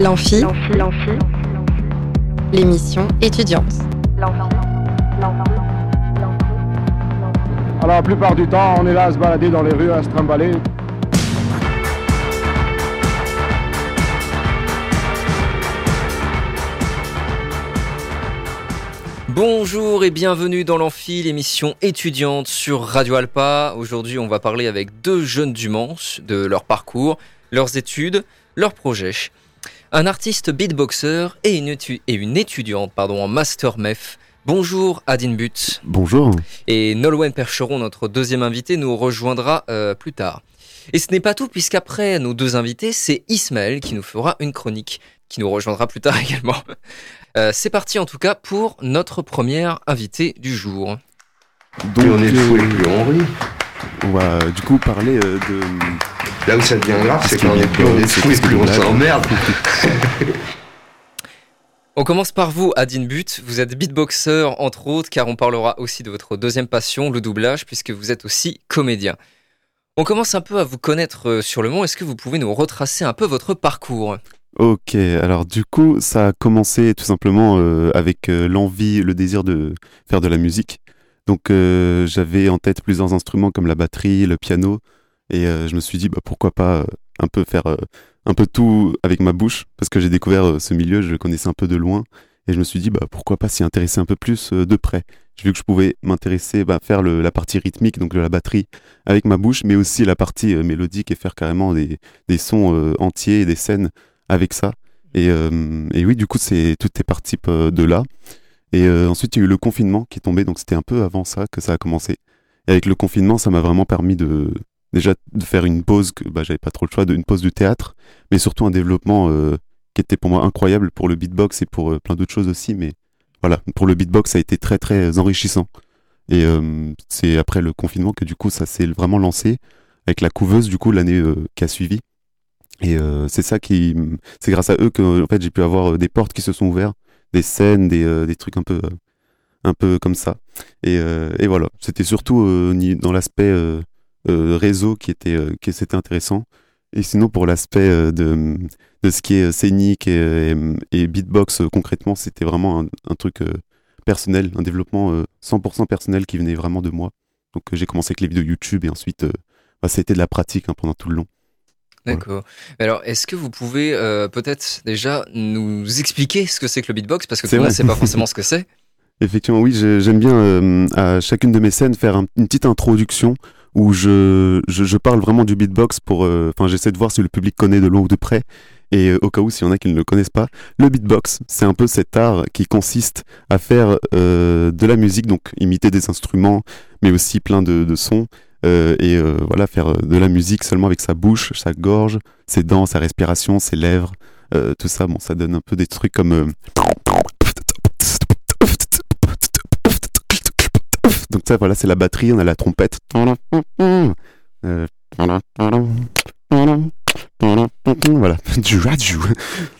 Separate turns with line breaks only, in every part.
L'amphi, l'émission étudiante.
Alors la plupart du temps, on est là à se balader dans les rues, à se trimballer.
Bonjour et bienvenue dans l'Amphi, l'émission étudiante sur Radio Alpa. Aujourd'hui, on va parler avec deux jeunes du Mans de leur parcours, leurs études, leurs projets. Un artiste beatboxer et une, et une étudiante pardon, en master MEF. Bonjour Adine But.
Bonjour.
Et Nolwenn Percheron, notre deuxième invité, nous rejoindra euh, plus tard. Et ce n'est pas tout, puisqu'après nos deux invités, c'est Ismaël qui nous fera une chronique, qui nous rejoindra plus tard également. Euh, c'est parti en tout cas pour notre première invité du jour.
Donc, on est fou et plus on rit.
On va du coup parler euh, de.
Là où ça devient grave, c'est quand on est plus on est fou et plus on s'emmerde.
On commence par vous, Adine But. Vous êtes beatboxer, entre autres, car on parlera aussi de votre deuxième passion, le doublage, puisque vous êtes aussi comédien. On commence un peu à vous connaître euh, sur le monde. Est-ce que vous pouvez nous retracer un peu votre parcours?
Ok, alors du coup, ça a commencé tout simplement euh, avec euh, l'envie, le désir de faire de la musique. Donc euh, j'avais en tête plusieurs instruments comme la batterie, le piano, et je me suis dit bah, pourquoi pas un peu faire un peu tout avec ma bouche, parce que j'ai découvert ce milieu, je le connaissais un peu de loin, et je me suis dit bah, pourquoi pas s'y intéresser un peu plus de près. J'ai vu que je pouvais m'intéresser, bah, faire la partie rythmique, donc de la batterie avec ma bouche, mais aussi la partie mélodique et faire carrément des, sons entiers des scènes avec ça. Et, euh, oui, du coup, c'est tout est parti euh, de là. Et euh, ensuite, il y a eu le confinement qui est tombé, donc c'était un peu avant ça que ça a commencé. Et avec le confinement, ça m'a vraiment permis de déjà de faire une pause que bah, j'avais pas trop le choix, d'une pause du théâtre, mais surtout un développement qui était pour moi incroyable pour le beatbox et pour plein d'autres choses aussi. Mais voilà, pour le beatbox, ça a été très très enrichissant. Et c'est après le confinement que du coup, ça s'est vraiment lancé avec la couveuse du coup l'année qui a suivi. Et euh, c'est ça qui, c'est grâce à eux que en fait j'ai pu avoir euh, des portes qui se sont ouvertes, des scènes, des, euh, des trucs un peu, un peu comme ça. Et, et voilà, c'était surtout dans l'aspect réseau qui était, qui c'était intéressant. Et sinon pour l'aspect de, de ce qui est scénique et, et, beatbox concrètement, c'était vraiment un, un truc personnel, un développement 100% personnel qui venait vraiment de moi. Donc j'ai commencé avec les vidéos YouTube et ensuite bah, ça a été de la pratique hein, pendant tout le long.
D'accord. Alors, est-ce que vous pouvez euh, peut-être déjà nous expliquer ce que c'est que le beatbox? Parce que tout le monde ne sait pas forcément ce que c'est.
Effectivement, oui, j'aime bien euh, à chacune de mes scènes faire une petite introduction où je, je, parle vraiment du beatbox pour. Euh, enfin, j'essaie de voir si le public connaît de loin ou de près. Et au cas où, s'il y en a qui ne le connaissent pas, le beatbox, c'est un peu cet art qui consiste à faire de la musique, donc imiter des instruments, mais aussi plein de, de sons, euh, et euh, voilà faire euh, de la musique seulement avec sa bouche, sa gorge, ses dents, sa respiration, ses lèvres, tout ça. Bon, ça donne un peu des trucs comme donc ça voilà c'est la batterie, on a la trompette. Voilà, du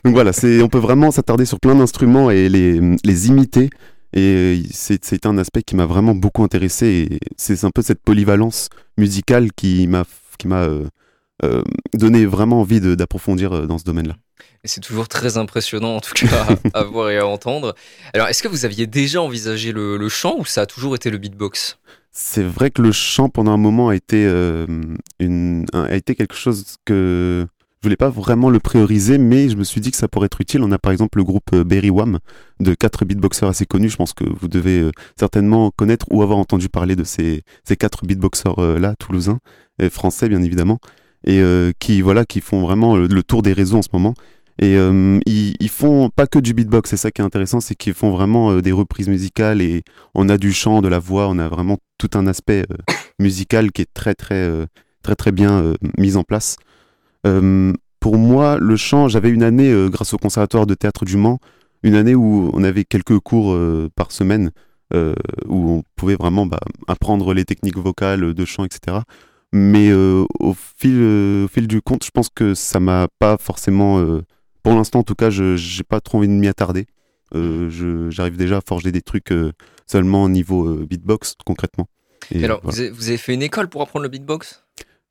Donc voilà, on peut vraiment s'attarder sur plein d'instruments et les, les imiter et c'est un aspect qui m'a vraiment beaucoup intéressé. Et c'est un peu cette polyvalence musicale qui m'a euh, euh, donné vraiment envie d'approfondir euh, dans ce domaine-là.
C'est toujours très impressionnant en tout cas à, voir et à entendre. Alors est-ce que vous aviez déjà envisagé le, chant ou ça a toujours été le beatbox?
C'est vrai que le chant pendant un moment a été, une, a été quelque chose que je voulais pas vraiment le prioriser, mais je me suis dit que ça pourrait être utile. On a par exemple le groupe euh, Berry Wham de quatre beatboxers assez connus. Je pense que vous devez euh, certainement connaître ou avoir entendu parler de ces, ces quatre beatboxers euh, là, toulousains, et français bien évidemment, et qui voilà, qui font vraiment le, tour des réseaux en ce moment. Et ils, ils, font pas que du beatbox, c'est ça qui est intéressant, c'est qu'ils font vraiment des reprises musicales et on a du chant, de la voix, on a vraiment tout un aspect musical qui est très très très très bien mis en place. Euh, pour moi, le chant, j'avais une année, euh, grâce au Conservatoire de théâtre du Mans, une année où on avait quelques cours euh, par semaine, où on pouvait vraiment bah, apprendre les techniques vocales de chant, etc. Mais au, fil, au fil du compte, je pense que ça m'a pas forcément, pour l'instant en tout cas, je n'ai pas trop envie de m'y attarder. J'arrive déjà à forger des trucs seulement au niveau beatbox, concrètement.
alors, vous, avez, fait une école pour apprendre le beatbox?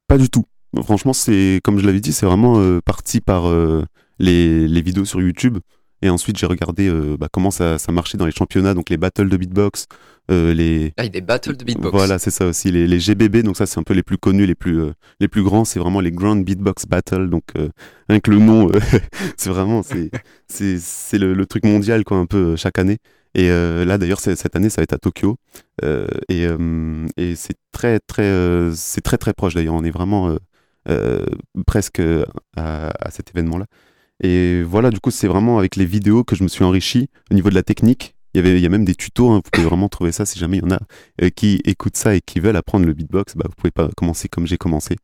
Pas du tout. Franchement, c'est comme je l'avais dit, c'est vraiment euh, parti par euh, les, les vidéos sur YouTube. Et ensuite, j'ai regardé euh, bah, comment ça, ça marchait dans les championnats, donc les battles de beatbox, euh, les.
Ah, il y a des battles de beatbox.
Voilà, c'est ça aussi. Les, les GBB, donc ça, c'est un peu les plus connus, les plus, euh, les plus grands, c'est vraiment les Grand Beatbox Battle. Donc, rien que le nom, c'est vraiment, c'est, le, le truc mondial, quoi, un peu chaque année. Et là, d'ailleurs, cette année, ça va être à Tokyo. Et et c'est très, très, c'est très, très proche, d'ailleurs. On est vraiment presque à, à cet événement-là. Et voilà, du coup, c'est vraiment avec les vidéos que je me suis enrichi au niveau de la technique. Il y, avait, il y a même des tutos, hein, vous pouvez vraiment trouver ça si jamais il y en a euh, qui écoutent ça et qui veulent apprendre le beatbox. Bah, vous pouvez pas commencer comme j'ai commencé,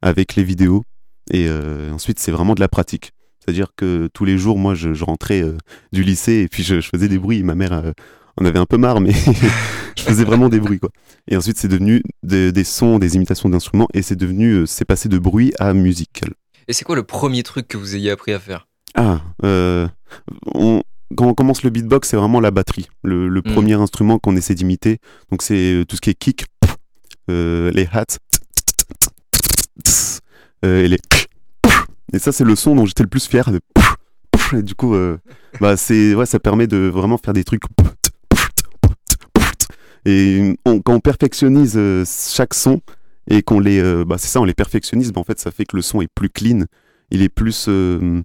avec les vidéos. Et euh, ensuite, c'est vraiment de la pratique. C'est-à-dire que tous les jours, moi, je, rentrais euh, du lycée et puis je, faisais des bruits. Ma mère en avait un peu marre, mais je faisais vraiment des bruits, quoi. Et ensuite, c'est devenu des- sons, des imitations d'instruments et c'est devenu, c'est passé de bruit à musical.
Et c'est quoi le premier truc que vous ayez appris à faire?
Ah, euh, on- quand on commence le beatbox, c'est vraiment la batterie, le, le
Mm.
premier instrument qu'on essaie d'imiter. Donc c'est euh, tout ce qui est kick, euh, les hats, euh, et les. Et ça, c'est le son dont j'étais le plus fier. De... Et du coup, euh, bah c'est ouais, ça permet de vraiment faire des trucs. Et on- quand on perfectionnise chaque son et qu'on les, euh, bah c'est ça, on les perfectionnise, bah en fait, ça fait que le son est plus clean, il est plus, euh,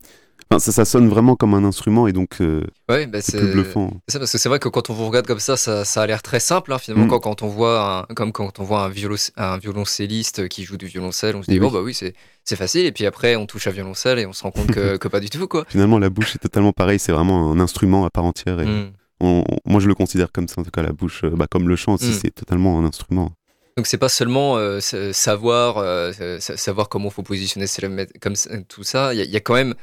enfin, ça, ça sonne vraiment comme un instrument et donc euh,
Ouais, bah,
c'est plus bluffant.
C'est parce que c'est vrai que quand on vous regarde comme ça, ça, ça a l'air très simple. hein, finalement,
Mm.
quand, quand on voit un, comme quand on voit un, violo- un violoncelliste qui joue du violoncelle, on se dit
Oui.
oh bah oui c'est c'est facile. Et puis après, on touche à violoncelle et on se rend compte que, que pas du tout quoi.
Finalement, la bouche est totalement pareil, c'est vraiment un instrument à part entière. Et
Mm.
on- moi, je le considère comme ça, en tout cas, la bouche, bah, comme le chant aussi,
Mm.
c'est totalement un instrument.
Donc c'est pas seulement euh, sa- savoir euh, sa- savoir comment faut positionner comme tout ça. Il y, a- il y a quand même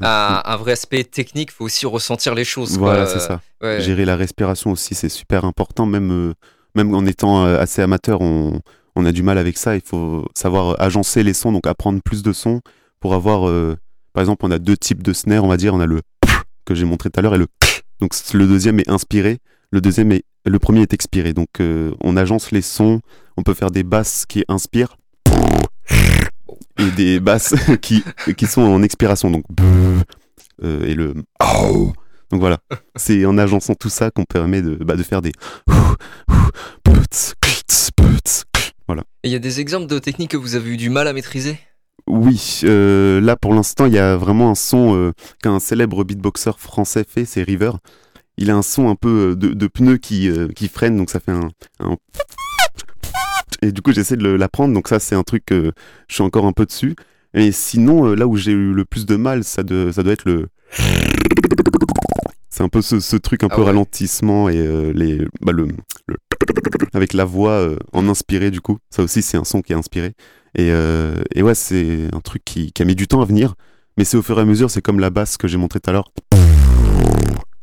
un, un vrai aspect technique. Faut aussi ressentir les choses.
Voilà, c'est ça.
Ouais.
Gérer la respiration aussi, c'est super important. Même, euh, même en étant euh, assez amateur, on, on a du mal avec ça. Il faut savoir agencer les sons, donc apprendre plus de sons pour avoir. euh, par exemple, on a deux types de snare, on va dire. On a le que j'ai montré tout à l'heure et le. Donc le deuxième est inspiré, le deuxième est le premier est expiré. Donc euh, on agence les sons. On peut faire des basses qui inspirent et des basses qui qui sont en expiration. Donc euh, et le donc voilà, c'est en agençant tout ça qu'on permet de, bah, de faire des. Voilà.
Il y a des exemples de techniques que vous avez eu du mal à maîtriser?
Oui, euh, là pour l'instant, il y a vraiment un son euh, qu'un célèbre beatboxer français fait, c'est River. Il a un son un peu euh, de, de pneu qui, euh, qui freine, donc ça fait un. un... Et du coup, j'essaie de l'apprendre, donc ça, c'est un truc que je suis encore un peu dessus. Et sinon, euh, là où j'ai eu le plus de mal, ça, de- ça doit être le. C'est un peu ce, ce truc un
Ah
peu
ouais.
ralentissement et euh, les, bah, le, le- avec la voix euh, en inspiré du coup. Ça aussi c'est un son qui est inspiré. Et, euh, et ouais c'est un truc qui, qui a mis du temps à venir. Mais c'est au fur et à mesure, c'est comme la basse que j'ai montré tout à l'heure.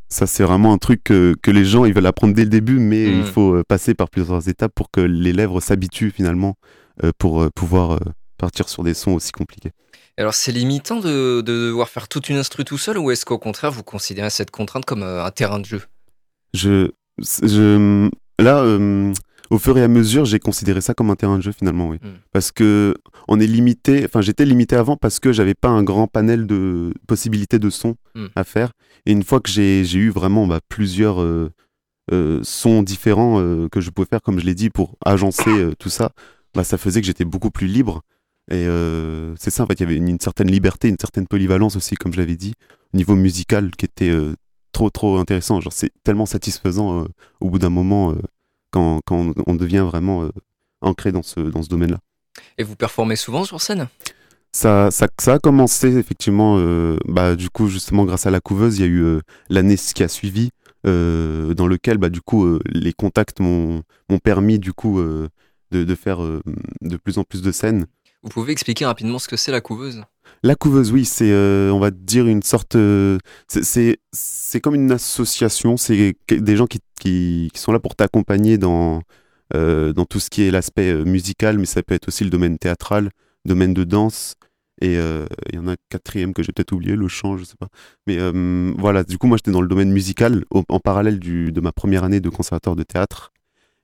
Ça c'est vraiment un truc que, que les gens ils veulent apprendre dès le début, mais
Mm.
il faut euh, passer par plusieurs étapes pour que les lèvres s'habituent finalement euh, pour euh, pouvoir euh, partir sur des sons aussi compliqués.
Alors c'est limitant de, de devoir faire toute une instru tout seul ou est-ce qu'au contraire vous considérez cette contrainte comme un terrain de jeu?
Je, je, là, euh, au fur et à mesure, j'ai considéré ça comme un terrain de jeu finalement, oui.
Mm.
Parce que on est limité, enfin j'étais limité avant parce que j'avais pas un grand panel de possibilités de sons
Mm.
à faire. Et une fois que j'ai j'ai eu vraiment bah, plusieurs euh, euh, sons différents euh, que je pouvais faire, comme je l'ai dit, pour agencer tout ça, bah, ça faisait que j'étais beaucoup plus libre. Et c'est ça, en fait, il y avait une, une certaine liberté, une certaine polyvalence aussi, comme je l'avais dit, au niveau musical, qui était trop, trop intéressant. Genre, c'est tellement satisfaisant euh, au bout d'un moment euh, quand, quand on, devient vraiment euh, ancré dans ce, dans ce domaine-là.
Et vous performez souvent sur scène?
Ça, ça, ça a commencé effectivement, euh, bah, du coup, justement, grâce à la couveuse, il y a eu euh, l'année qui a suivi, euh, dans lequel, bah, du coup, les contacts m'ont permis, du coup, de, de faire de plus en plus de scènes.
Vous pouvez expliquer rapidement ce que c'est la couveuse?
La couveuse, oui, c'est, euh, on va dire, une sorte. euh, c'est- comme une association, c'est des gens qui, qui, sont là pour t'accompagner dans, euh, dans tout ce qui est l'aspect musical, mais ça peut être aussi le domaine théâtral, domaine de danse. Et il y en a un quatrième que j'ai peut-être oublié, le chant, je sais pas. Mais voilà, du coup, moi j'étais dans le domaine musical en parallèle du, de ma première année de conservatoire de théâtre.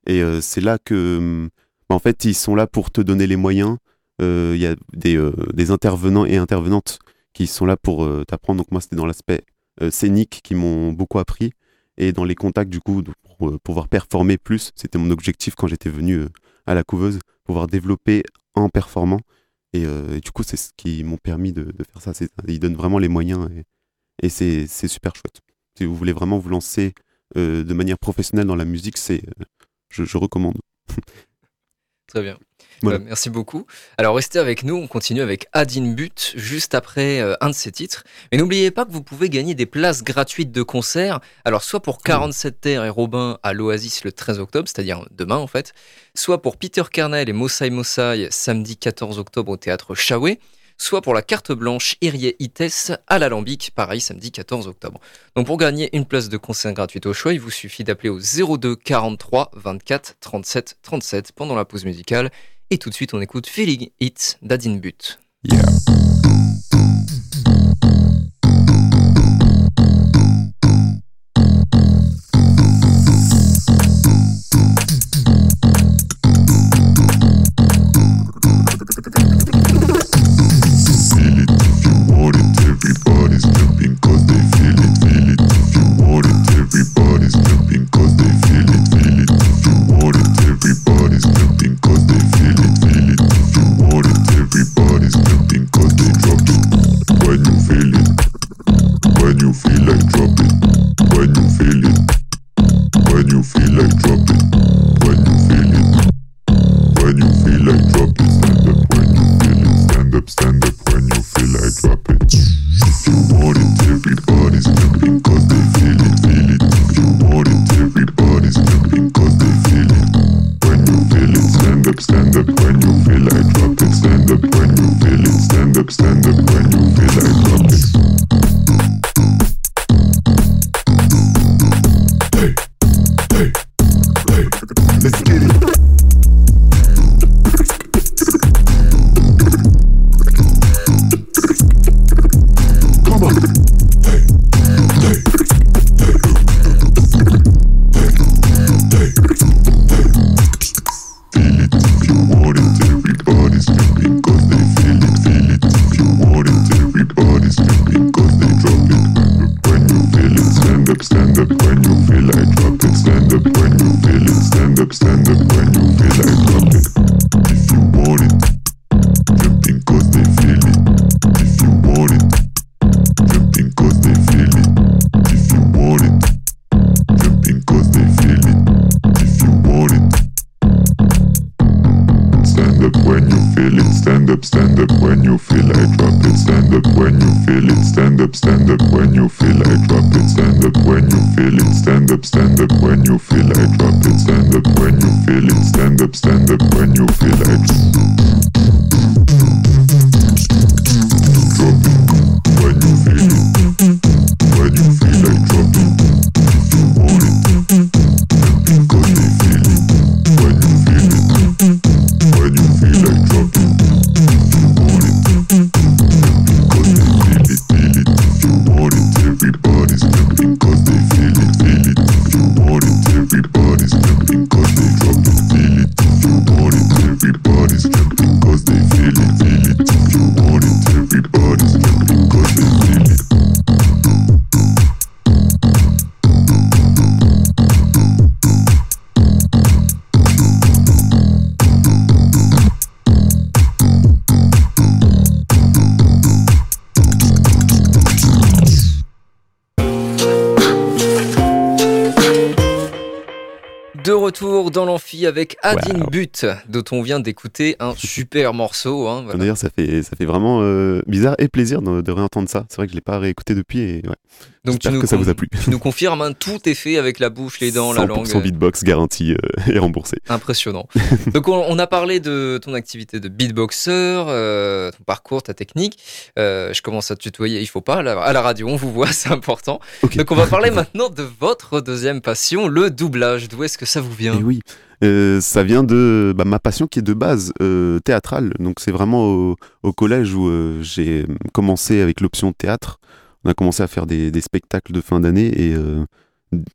Et c'est là que, bah, en fait, ils sont là pour te donner les moyens. Euh, Il y a des, euh, des intervenants et intervenantes qui sont là pour t'apprendre. Donc moi, c'était dans l'aspect scénique qui m'ont beaucoup appris et dans les contacts du coup pour pouvoir performer plus. C'était mon objectif quand j'étais venu à la couveuse, pouvoir développer en performant. Et, du coup, c'est ce qui m'ont permis de, faire ça. Ils donnent vraiment les moyens et, c'est super chouette. Si vous voulez vraiment vous lancer de manière professionnelle dans la musique, c'est je recommande.
Très bien. Bah, merci beaucoup. Alors restez avec nous, on continue avec Adin But juste après euh, un de ses titres. Mais n'oubliez pas que vous pouvez gagner des places gratuites de concert. Alors soit pour 47 Terre et Robin à l'Oasis le 13 octobre, c'est-à-dire demain en fait, soit pour Peter Kernel et Mossai Mossai samedi 14 octobre au théâtre Chawé soit pour la carte blanche Irie Ites à l'Alambic, pareil samedi 14 octobre. Donc pour gagner une place de concert gratuite au choix, il vous suffit d'appeler au 02 43 24 37 37 pendant la pause musicale. Et tout de suite, on écoute Feeling It d'Adin But. Dans avec Adin But, dont on vient d'écouter un super morceau. Hein,
D'ailleurs, ça fait, ça fait vraiment euh, bizarre et plaisir de, de réentendre ça. C'est vrai que je l'ai pas réécouté depuis et ouais. Donc tu nous, que ça vous a plu.
Tu nous confirmes, hein, tout est fait avec la bouche, les dents, la langue.
Son beatbox garanti euh, et remboursé.
Impressionnant. Donc on, a parlé de ton activité de beatboxer, euh, ton parcours, ta technique. je commence à te tutoyer, il faut pas. À la, radio, on vous voit, c'est important. Donc on va parler maintenant de votre deuxième passion, le doublage. D'où est-ce que ça vous vient?
Et eh Oui. Euh, ça vient de bah, ma passion qui est de base euh, théâtrale. Donc c'est vraiment au, collège où euh, j'ai commencé avec l'option théâtre. On a commencé à faire des, spectacles de fin d'année et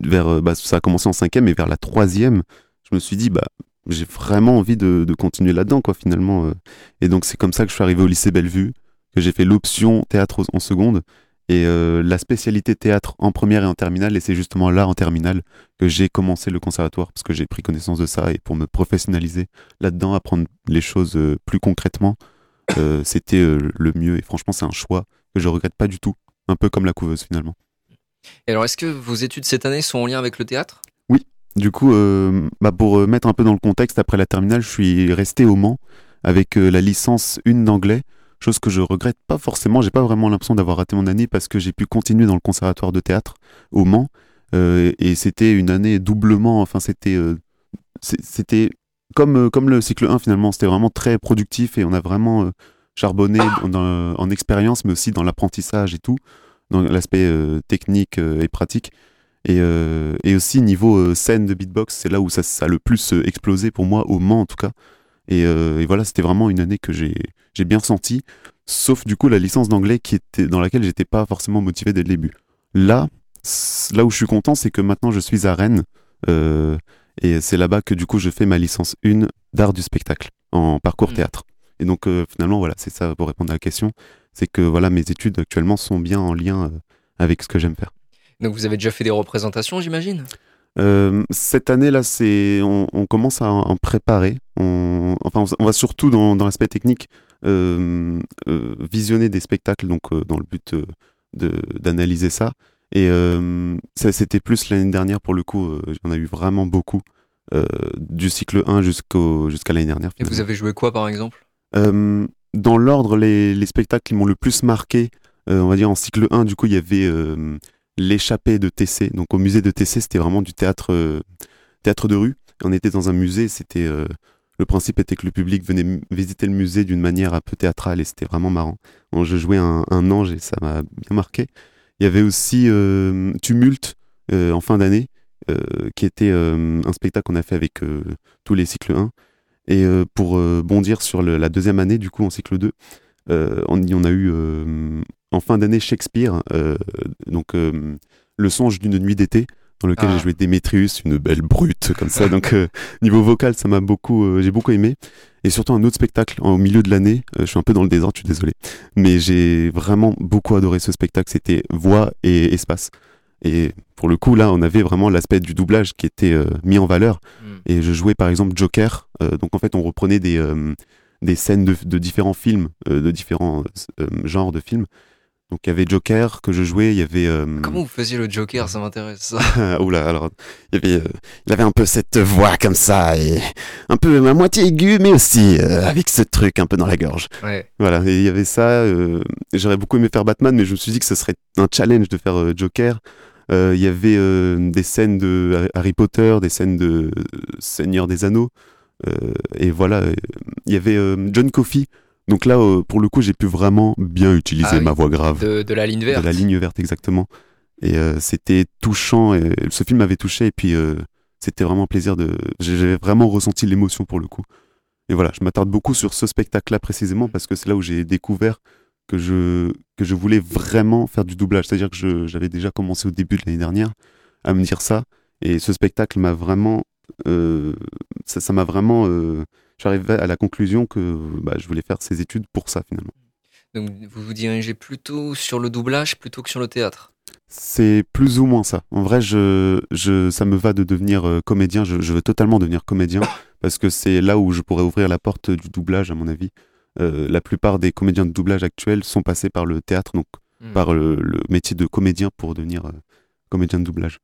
vers, bah, ça a commencé en cinquième et vers la troisième, je me suis dit bah j'ai vraiment envie de, continuer là-dedans quoi finalement. Et donc c'est comme ça que je suis arrivé au lycée Bellevue. que j'ai fait l'option théâtre en seconde et euh, la spécialité théâtre en première et en terminale. Et c'est justement là, en terminale, que j'ai commencé le conservatoire parce que j'ai pris connaissance de ça et pour me professionnaliser là-dedans, apprendre les choses euh, plus concrètement, euh, c'était le mieux. Et franchement, c'est un choix que je regrette pas du tout. Un peu comme la couveuse finalement.
Et alors, est-ce que vos études cette année sont en lien avec le théâtre?
Oui. Du coup, bah pour mettre un peu dans le contexte, après la terminale, je suis resté au Mans avec la licence 1 d'anglais chose que je regrette pas forcément. J'ai pas vraiment l'impression d'avoir raté mon année parce que j'ai pu continuer dans le conservatoire de théâtre au Mans euh, et c'était une année doublement. Enfin, c'était euh, c'était comme euh, comme le cycle 1 finalement. C'était vraiment très productif et on a vraiment charbonné en expérience, mais aussi dans l'apprentissage et tout, dans l'aspect technique et pratique. Et, et, aussi niveau scène de beatbox, c'est là où ça, ça, a le plus explosé pour moi, au Mans en tout cas. Et, et voilà, c'était vraiment une année que j'ai bien ressenti, sauf du coup la licence d'anglais qui était dans laquelle j'étais pas forcément motivé dès le début. Là, là où je suis content, c'est que maintenant je suis à Rennes euh, et c'est là-bas que du coup je fais ma licence 1 d'art du spectacle en parcours mm. théâtre. Et donc euh, finalement voilà, c'est ça pour répondre à la question, c'est que voilà mes études actuellement sont bien en lien euh, avec ce que j'aime faire.
Donc vous avez déjà fait des représentations, j'imagine?
Cette année-là, c'est on, commence à en préparer. On, enfin, on va surtout dans, dans l'aspect technique euh, euh, visionner des spectacles donc euh, dans le but d'analyser ça. Et ça, c'était plus l'année dernière pour le coup. J'en ai eu vraiment beaucoup du cycle 1 jusqu'au jusqu'à l'année dernière.
Et vous avez joué quoi par exemple?
Dans l'ordre, les, les, spectacles qui m'ont le plus marqué, on va dire en cycle 1, du coup, il y avait l'échappée de TC. Donc au musée de TC, c'était vraiment du théâtre, théâtre de rue. On était dans un musée, c'était le principe était que le public venait visiter le musée d'une manière un peu théâtrale et c'était vraiment marrant. je jouais un, ange et ça m'a bien marqué. Il y avait aussi euh, Tumulte euh, en fin d'année, euh, qui était un spectacle qu'on a fait avec tous les cycles 1. Et pour bondir sur la deuxième année, du coup, en cycle 2, on, on, a eu en fin d'année Shakespeare, donc Le songe d'une nuit d'été, dans lequel j'ai ah. joué Démétrius, une belle brute comme ça. Donc euh, niveau vocal, ça m'a beaucoup, euh, j'ai beaucoup aimé. Et surtout un autre spectacle au milieu de l'année. Euh, je suis un peu dans le désordre, je suis désolé, mais j'ai vraiment beaucoup adoré ce spectacle. C'était voix et espace. Et pour le coup, là, on avait vraiment l'aspect du doublage qui était mis en valeur. Hmm. Et je jouais par exemple Joker. donc en fait, on reprenait des des scènes de, de différents films, de différents genres de films. Donc il y avait Joker que je jouais, il y avait. Euh,
Comment vous faisiez le Joker Ça m'intéresse.
Oula, alors il y avait, euh, il avait un peu cette voix comme ça et un peu à moitié aiguë, mais aussi euh, avec ce truc un peu dans la gorge.
Ouais.
Voilà, et il y avait ça. J'aurais beaucoup aimé faire Batman, mais je me suis dit que ce serait un challenge de faire Joker. Il y avait des scènes de Harry Potter, des scènes de Seigneur des Anneaux, et voilà. Il y avait John Coffey donc là, euh, pour le coup, j'ai pu vraiment bien utiliser ah ma voix grave.
De, la ligne verte.
De la ligne verte, exactement. Et euh, c'était touchant. Et, ce film m'avait touché. Et puis, euh, c'était vraiment un plaisir de. J'avais vraiment ressenti l'émotion pour le coup. Et voilà, je m'attarde beaucoup sur ce spectacle-là précisément parce que c'est là où j'ai découvert que je, que je voulais vraiment faire du doublage. C'est-à-dire que j'avais déjà commencé au début de l'année dernière à me dire ça. Et ce spectacle m'a vraiment. ça m'a vraiment j'arrivais à la conclusion que bah, je voulais faire ces études pour ça finalement.
Donc vous vous dirigez plutôt sur le doublage plutôt que sur le théâtre?
C'est plus ou moins ça. En vrai, je, je, ça me va de devenir euh, comédien. Je, veux totalement devenir comédien parce que c'est là où je pourrais ouvrir la porte du doublage, à mon avis. Euh, la plupart des comédiens de doublage actuels sont passés par le théâtre, donc hmm. par le, métier de comédien pour devenir euh, comédien de doublage.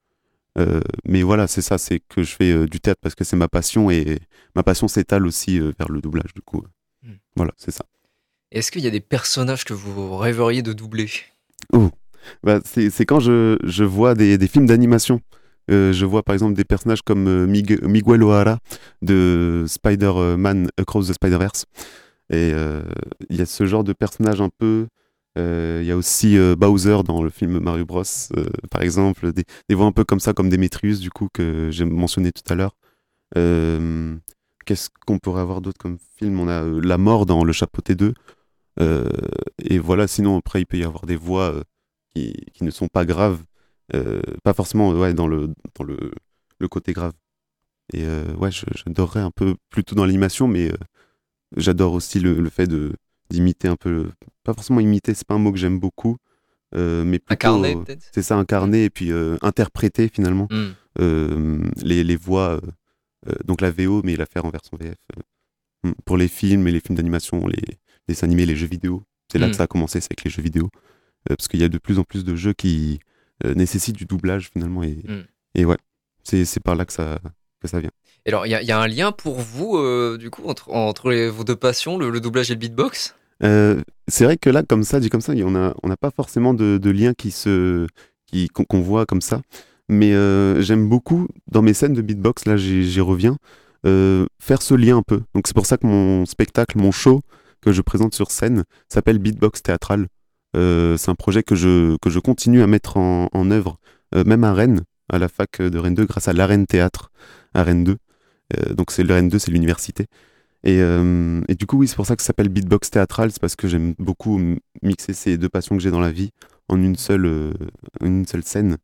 Euh, mais voilà, c'est ça, c'est que je fais euh, du théâtre parce que c'est ma passion et ma passion s'étale aussi euh, vers le doublage, du coup. Hmm. Voilà, c'est ça.
Est-ce qu'il y a des personnages que vous rêveriez de doubler?
Oh, bah, c'est quand je, je vois des, des films d'animation. je vois par exemple des personnages comme Miguel O'Hara de Spider-Man Across the Spider-Verse. Et il y a ce genre de personnage un peu il y a aussi euh, Bowser dans le film Mario Bros, euh, par exemple, des, voix un peu comme ça, comme Demetrius, du coup, que j'ai mentionné tout à l'heure. Qu'est-ce qu'on pourrait avoir d'autre comme film? On a La mort dans Le Chapeauté 2. et voilà, sinon, après, il peut y avoir des voix qui, qui, ne sont pas graves. pas forcément ouais, dans, le, dans le, le côté grave. Et ouais, j'adorerais un peu plutôt dans l'animation, mais j'adore aussi le, le, fait de d'imiter un peu, pas forcément imiter, c'est pas un mot que j'aime beaucoup, euh, mais plutôt.
Incarner, peut-être?
C'est ça, incarner et puis euh, interpréter finalement
Hmm.
euh, les, les voix, euh, euh, donc la VO, mais la faire en version VF. euh, hmm, pour les films et les films d'animation, les, les dessins animés, les jeux vidéo. C'est là
Mm.
que ça a commencé, c'est avec les jeux vidéo. Euh, parce qu'il y a de plus en plus de jeux qui euh, nécessitent du doublage finalement. Et,
Mm.
et ouais, c'est c'est par là que ça, que ça vient.
Et alors, il y, a- un lien pour vous, euh, du coup, entre, vos deux passions, le, doublage et le beatbox?
Euh, c'est vrai que là, comme ça, dit comme ça, on n'a pas forcément de, lien qui se, qui, qu'on voit comme ça. Mais euh, j'aime beaucoup, dans mes scènes de beatbox, là j'y reviens, faire ce lien un peu. Donc c'est pour ça que mon spectacle, mon show que je présente sur scène s'appelle Beatbox Théâtral. C'est un projet que je, que je continue à mettre en, en œuvre, même à Rennes, à la fac de Rennes 2, grâce à l'Arène Théâtre à Rennes 2. Euh, donc c'est le Rennes 2, c'est l'université. Et, euh, et du coup, oui, c'est pour ça que ça s'appelle beatbox théâtral, c'est parce que j'aime beaucoup mixer ces deux passions que j'ai dans la vie en une seule, euh, une seule scène.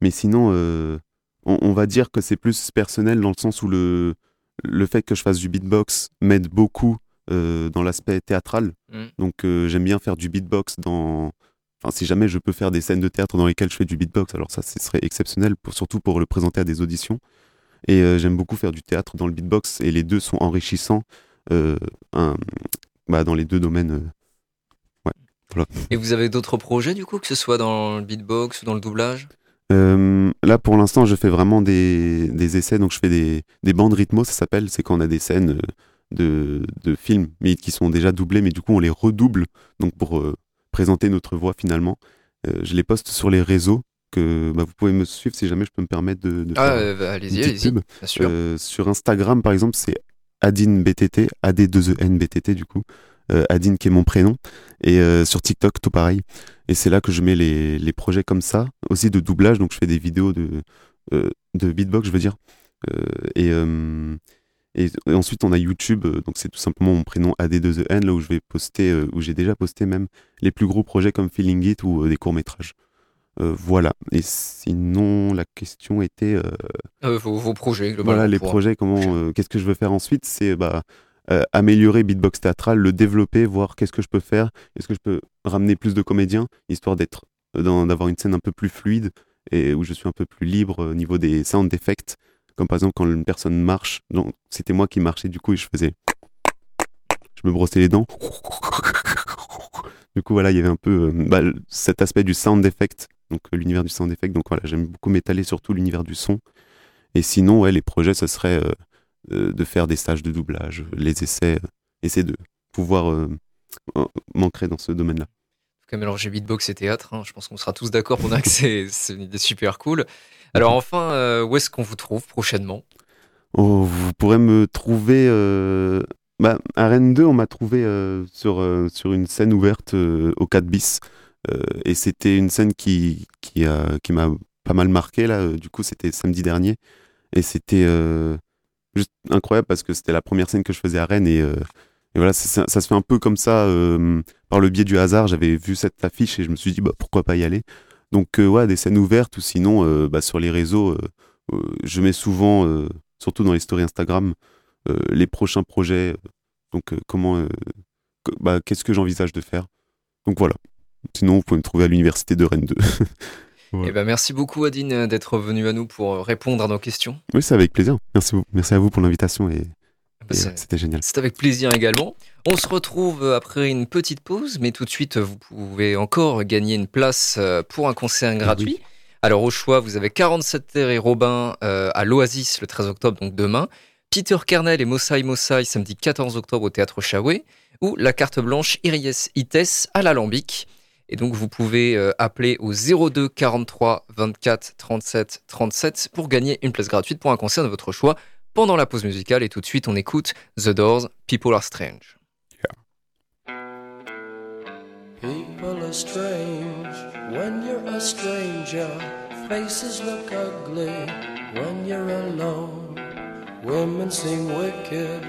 Mais sinon, euh, on, on va dire que c'est plus personnel dans le sens où le, le fait que je fasse du beatbox m'aide beaucoup dans l'aspect théâtral.
Mm.
Donc j'aime bien faire du beatbox dans... Enfin, si jamais je peux faire des scènes de théâtre dans lesquelles je fais du beatbox, alors ça, ce serait exceptionnel, pour, surtout pour le présenter à des auditions. Et euh, j'aime beaucoup faire du théâtre dans le beatbox, et les deux sont enrichissants euh, un- bah, dans les deux domaines. euh.
Et vous avez d'autres projets, du coup, que ce soit dans le beatbox ou dans le doublage?
Là, pour l'instant, je fais vraiment des, des essais, donc je fais des, des bandes rythmo, ça s'appelle, c'est quand on a des scènes de, de films, mais qui sont déjà doublées, mais du coup, on les redouble, donc pour présenter notre voix finalement. Je les poste sur les réseaux, que bah, vous pouvez me suivre si jamais je peux me permettre de, de
Ah,
faire
euh,
une
allez-y, allez-y,
pub.
bien sûr.
Euh, sur Instagram, par exemple, c'est AdinBTT, AD2ENBTT du coup. Euh, Adine qui est mon prénom. Et euh, sur TikTok, tout pareil. Et c'est là que je mets les, les projets comme ça. Aussi de doublage, donc je fais des vidéos de, euh, de beatbox, je veux dire. Euh, et, euh, et, et ensuite, on a YouTube, euh, donc c'est tout simplement mon prénom AD2EN, là où je vais poster, euh, où j'ai déjà posté même les plus gros projets comme Feeling It ou euh, des courts-métrages. Euh, voilà. Et sinon, la question était. euh,
Euh, vos, vos projets, globalement.
voilà, les projets, comment, qu'est-ce que je veux faire ensuite? C'est bah, améliorer Beatbox Théâtral, le développer, voir qu'est-ce que je peux faire, est-ce que je peux ramener plus de comédiens, histoire d'être, d'avoir une scène un peu plus fluide et où je suis un peu plus libre au niveau des sound effects, comme par exemple quand une personne marche, donc c'était moi qui marchais du coup et je faisais, je me brossais les dents. Du coup voilà, il y avait un peu bah, cet aspect du sound effect, donc euh, l'univers du sound effect. Donc voilà, j'aime beaucoup m'étaler surtout l'univers du son. Et sinon, ouais, les projets, ce serait euh, euh, de faire des stages de doublage, les essais, essayer de pouvoir euh, m'ancrer dans ce domaine-là.
Tout cas, mélanger beatbox et théâtre, hein, je pense qu'on sera tous d'accord pour dire que c'est une idée super cool. Alors enfin, euh, où est-ce qu'on vous trouve prochainement?
Oh, vous pourrez me trouver. Bah, à Rennes 2, on m'a trouvé euh, sur, euh, sur une scène ouverte euh, au 4 bis. Euh, et c'était une scène qui, qui, qui m'a pas mal marqué. Là. Euh, Du coup, c'était samedi dernier. Et c'était euh, juste incroyable parce que c'était la première scène que je faisais à Rennes. Et, et voilà, ça, se fait un peu comme ça, par le biais du hasard. J'avais vu cette affiche et je me suis dit, bah, pourquoi pas y aller? Donc, euh, ouais, des scènes ouvertes ou sinon, bah, sur les réseaux, je mets souvent, surtout dans les stories Instagram, les prochains projets. donc, comment, bah, qu'est-ce que j'envisage de faire? Donc, voilà. Sinon, vous pouvez me trouver à l'université de Rennes 2. Ouais.
Eh ben, merci beaucoup, Adine, euh, d'être venu à nous pour euh, répondre à nos questions.
oui, c'est avec plaisir. Merci, à vous pour l'invitation et,
Bah,
et,
c'est-
euh, c'était génial.
C'est avec plaisir également. On se retrouve après une petite pause, mais tout de suite, vous pouvez encore gagner une place pour un concert gratuit. Alors au choix, vous avez 47 Terre et Robin euh, à l'Oasis le 13 octobre, donc demain. Peter Kernel et Mossai Mossai samedi 14 octobre au Théâtre Chaoué. Ou la carte blanche Iries Ites à l'Alambic. Et donc vous pouvez euh, appeler au 02 43 24 37 37 pour gagner une place gratuite pour un concert de votre choix pendant la pause musicale. Et tout de suite, on écoute The Doors, People Are Strange.
People are strange when you're a stranger. Faces look ugly when you're alone. Women seem wicked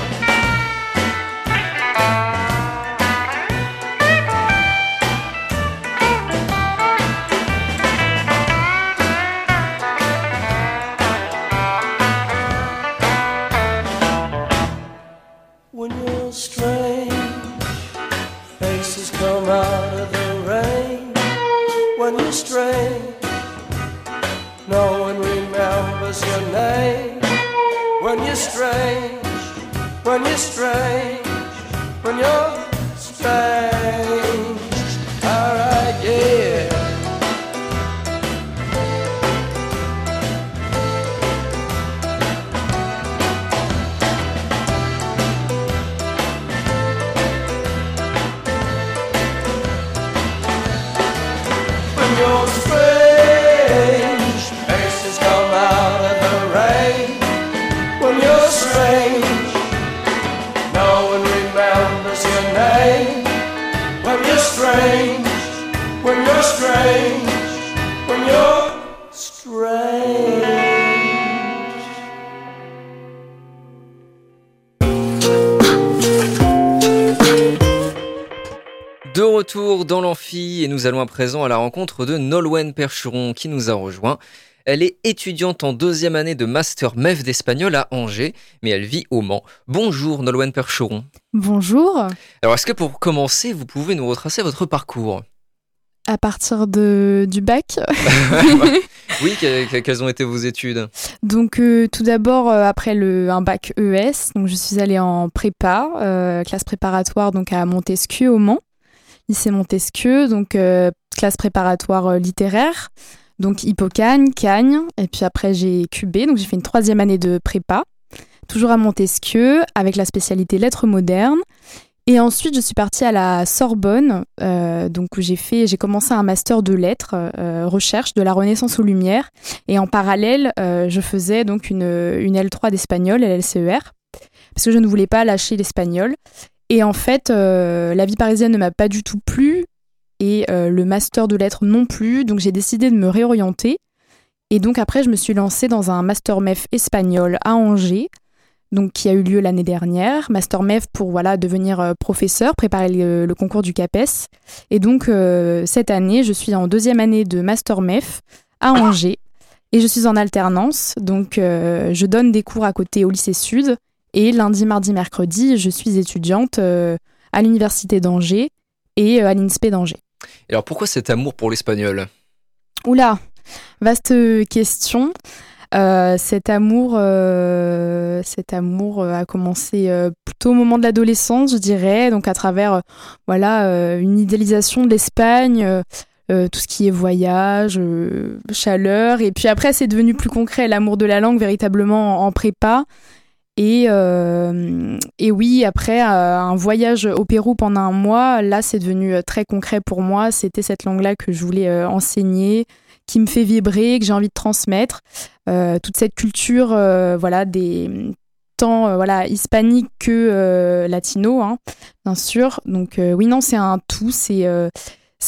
De retour dans l'amphi et nous allons à présent à la rencontre de Nolwenn Percheron qui nous a rejoint. Elle est étudiante en deuxième année de Master MEF d'espagnol à Angers, mais elle vit au Mans. Bonjour Nolwenn Percheron.
Bonjour.
Alors est-ce que pour commencer, vous pouvez nous retracer votre parcours?
À partir de, du bac,
Oui, que- que- quelles ont été vos études?
Donc euh, tout d'abord euh, après le, un bac ES, donc je suis allée en prépa, euh, classe préparatoire donc à Montesquieu au Mans, lycée Montesquieu, donc euh, classe préparatoire euh, littéraire, donc Hippocane, Cagne, et puis après j'ai cubé, donc j'ai fait une troisième année de prépa, toujours à Montesquieu avec la spécialité lettres modernes. Et ensuite, je suis partie à la Sorbonne, euh, donc où j'ai fait, j'ai commencé un master de lettres, recherche de la Renaissance aux Lumières, et en parallèle, je faisais donc une, une L3 d'espagnol, LLCER, parce que je ne voulais pas lâcher l'espagnol. Et en fait, euh, la vie parisienne ne m'a pas du tout plu, et euh, le master de lettres non plus, donc j'ai décidé de me réorienter. Et donc après, je me suis lancée dans un master MEF espagnol à Angers, donc qui a eu lieu l'année dernière, master MEF pour voilà devenir euh, professeur, préparer le, concours du CAPES. Et donc cette année, je suis en deuxième année de master MEF à Angers et je suis en alternance. Donc je donne des cours à côté au lycée Sud et lundi, mardi, mercredi, je suis étudiante euh, à l'université d'Angers et euh, à l'INSPE d'Angers.
Alors pourquoi cet amour pour l'espagnol?
Oula, vaste question. Euh, cet amour, euh, cet amour a commencé plutôt au moment de l'adolescence, je dirais, donc à travers voilà une idéalisation de l'Espagne, euh, tout ce qui est voyage, euh, chaleur, et puis après c'est devenu plus concret, l'amour de la langue véritablement en, en prépa. Et, euh, et oui, après euh, un voyage au Pérou pendant un mois, là c'est devenu euh, très concret pour moi. C'était cette langue-là que je voulais enseigner, qui me fait vibrer, que j'ai envie de transmettre. Toute cette culture, voilà, des tant voilà hispanique que latino, hein, bien sûr. Donc oui, non, c'est un tout. C'est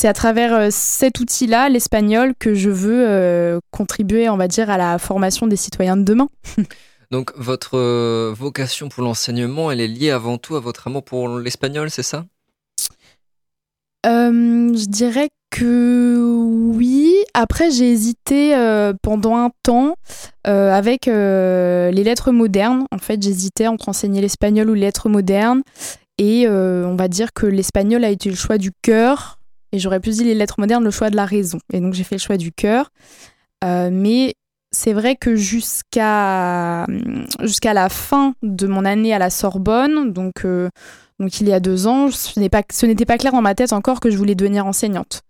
à travers cet outil-là, l'espagnol, que je veux contribuer, on va dire, à la formation des citoyens de demain.
Donc votre euh, vocation pour l'enseignement, elle est liée avant tout à votre amour pour l'espagnol, c'est ça?
Euh, je dirais que oui. Après, j'ai hésité euh, pendant un temps avec les lettres modernes. En fait, j'hésitais entre enseigner l'espagnol ou les lettres modernes. Et on va dire que l'espagnol a été le choix du cœur. Et j'aurais plus dit les lettres modernes, le choix de la raison. Et donc, j'ai fait le choix du cœur. Mais c'est vrai que jusqu'à jusqu'à la fin de mon année à la Sorbonne, donc euh, donc il y a deux ans, ce n'est pas- n'était pas clair dans ma tête encore que je voulais devenir enseignante.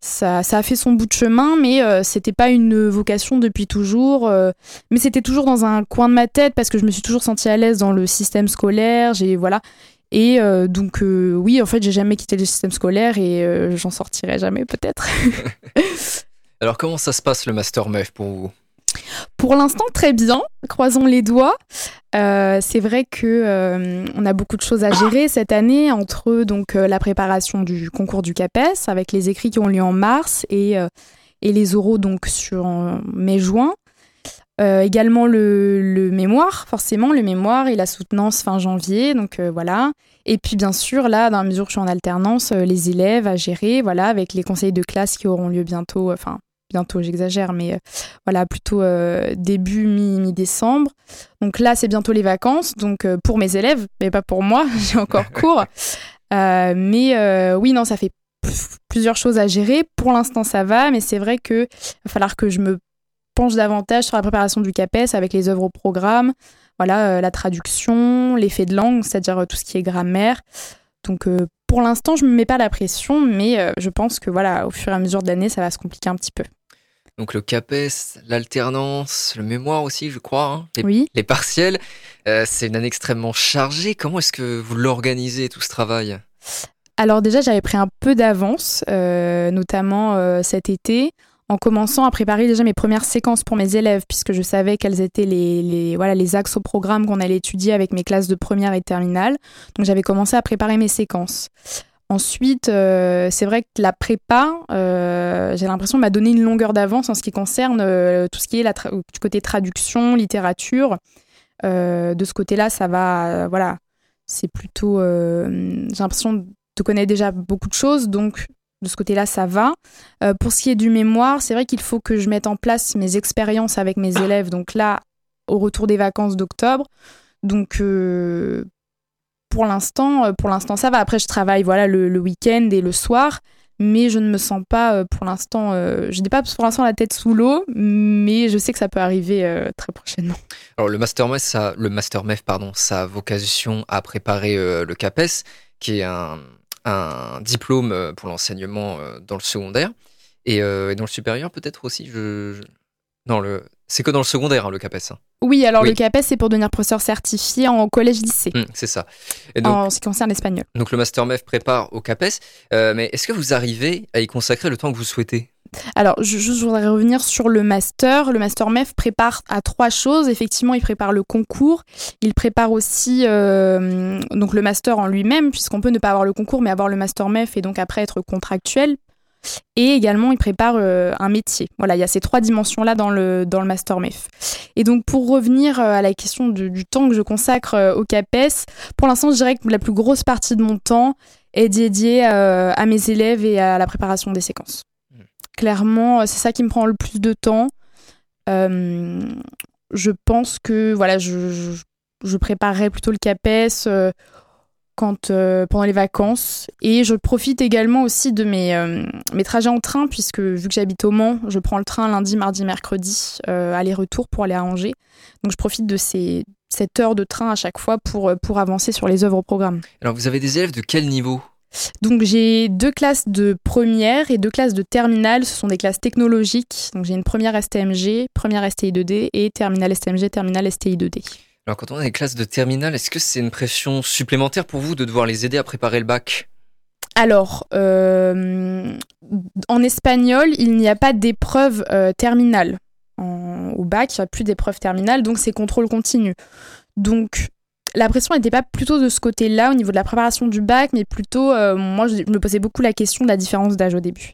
Ça, ça a fait son bout de chemin, mais euh, c'était pas une vocation depuis toujours. euh, mais c'était toujours dans un coin de ma tête parce que je me suis toujours sentie à l'aise dans le système scolaire. Voilà. Et donc, oui, en fait, j'ai jamais quitté le système scolaire et j'en sortirai jamais, peut-être.
Alors, comment ça se passe le Master MEF pour vous?
Pour l'instant, très bien. Croisons les doigts. Euh, c'est vrai que euh, on a beaucoup de choses à gérer cette année entre donc euh, la préparation du concours du CAPES avec les écrits qui ont lieu en mars et, et les oraux donc sur mai-juin. également le, le, mémoire, forcément le mémoire et la soutenance fin janvier, donc voilà. Et puis bien sûr là, dans la mesure où je suis en alternance, les élèves à gérer, voilà, avec les conseils de classe qui auront lieu bientôt, enfin bientôt, j'exagère, mais euh, voilà, plutôt euh, début mi-décembre. donc là, c'est bientôt les vacances, donc euh, pour mes élèves, mais pas pour moi, j'ai encore cours. mais oui, non, ça fait plusieurs choses à gérer. Pour l'instant, ça va, mais c'est vrai qu'il va falloir que je me penche davantage sur la préparation du CAPES avec les œuvres au programme, voilà, la traduction, l'effet de langue, c'est-à-dire tout ce qui est grammaire. Donc pour l'instant, je ne me mets pas la pression, mais je pense que voilà, au fur et à mesure de l'année, ça va se compliquer un petit peu.
Donc le CAPES, l'alternance, le mémoire aussi, je crois, hein. les,
oui.
les partiels. Euh, c'est une année extrêmement chargée. Comment est-ce que vous l'organisez, tout ce travail?
Alors déjà, j'avais pris un peu d'avance, euh, notamment euh, cet été, en commençant à préparer déjà mes premières séquences pour mes élèves, puisque je savais quels étaient les, les, voilà, les axes au programme qu'on allait étudier avec mes classes de première et terminale. Donc j'avais commencé à préparer mes séquences. Ensuite, euh, c'est vrai que la prépa, euh, j'ai l'impression, m'a donné une longueur d'avance en ce qui concerne euh, tout ce qui est du côté traduction, littérature. de ce côté-là, ça va, voilà, c'est plutôt, j'ai l'impression de connaître déjà beaucoup de choses, donc de ce côté-là, ça va. pour ce qui est du mémoire, c'est vrai qu'il faut que je mette en place mes expériences avec mes élèves. Donc là, au retour des vacances d'octobre. Donc pour l'instant, euh, pour l'instant, ça va. Après, je travaille voilà le, week-end et le soir, mais je ne me sens pas euh, pour l'instant. Euh, je n'ai pas pour l'instant la tête sous l'eau, mais je sais que ça peut arriver très prochainement.
Alors le master MEF, ça, le pardon, ça a vocation à préparer le CAPES, qui est un, diplôme pour l'enseignement dans le secondaire et, dans le supérieur peut-être aussi. Je, le c'est que dans le secondaire, hein, le CAPES. Hein.
Oui, alors le CAPES, c'est pour devenir professeur certifié en collège-lycée.
Mmh, c'est ça.
Et donc, en ce qui concerne l'espagnol.
Donc le Master MEF prépare au CAPES. Euh, mais est-ce que vous arrivez à y consacrer le temps que vous souhaitez?
Alors, je, je, voudrais revenir sur le master. Le master MEF prépare à trois choses. Effectivement, il prépare le concours. Il prépare aussi euh, donc le master en lui-même, puisqu'on peut ne pas avoir le concours, mais avoir le master MEF et donc après être contractuel et également, il prépare euh, un métier. Voilà, il y a ces trois dimensions-là dans le, dans le Master MEF. Et donc, pour revenir euh, à la question du, temps que je consacre euh, au CAPES, pour l'instant, je dirais que la plus grosse partie de mon temps est dédiée à mes élèves et à la préparation des séquences. Hmm. Clairement, c'est ça qui me prend le plus de temps. je pense que voilà, je, je, je préparerai plutôt le CAPES quand, euh, pendant les vacances. Et je profite également aussi de mes, euh, mes trajets en train, puisque vu que j'habite au Mans, je prends le train lundi, mardi, mercredi, euh, aller-retour pour aller à Angers. Donc je profite de ces, cette heure de train à chaque fois pour, pour avancer sur les œuvres au programme.
Alors vous avez des élèves de quel niveau?
Donc j'ai deux classes de première et deux classes de terminale. Ce sont des classes technologiques. Donc j'ai une première STMG, première STI 2D et terminale STMG, terminale STI 2D.
Alors quand on a des classes de terminale, est-ce que c'est une pression supplémentaire pour vous de devoir les aider à préparer le bac?
Alors, euh, en espagnol, il n'y a pas d'épreuve euh, terminale. au bac, il n'y a plus d'épreuve terminale, donc c'est contrôle continu. Donc, la pression n'était pas plutôt de ce côté-là, au niveau de la préparation du bac, mais plutôt, euh, moi, je me posais beaucoup la question de la différence d'âge au début.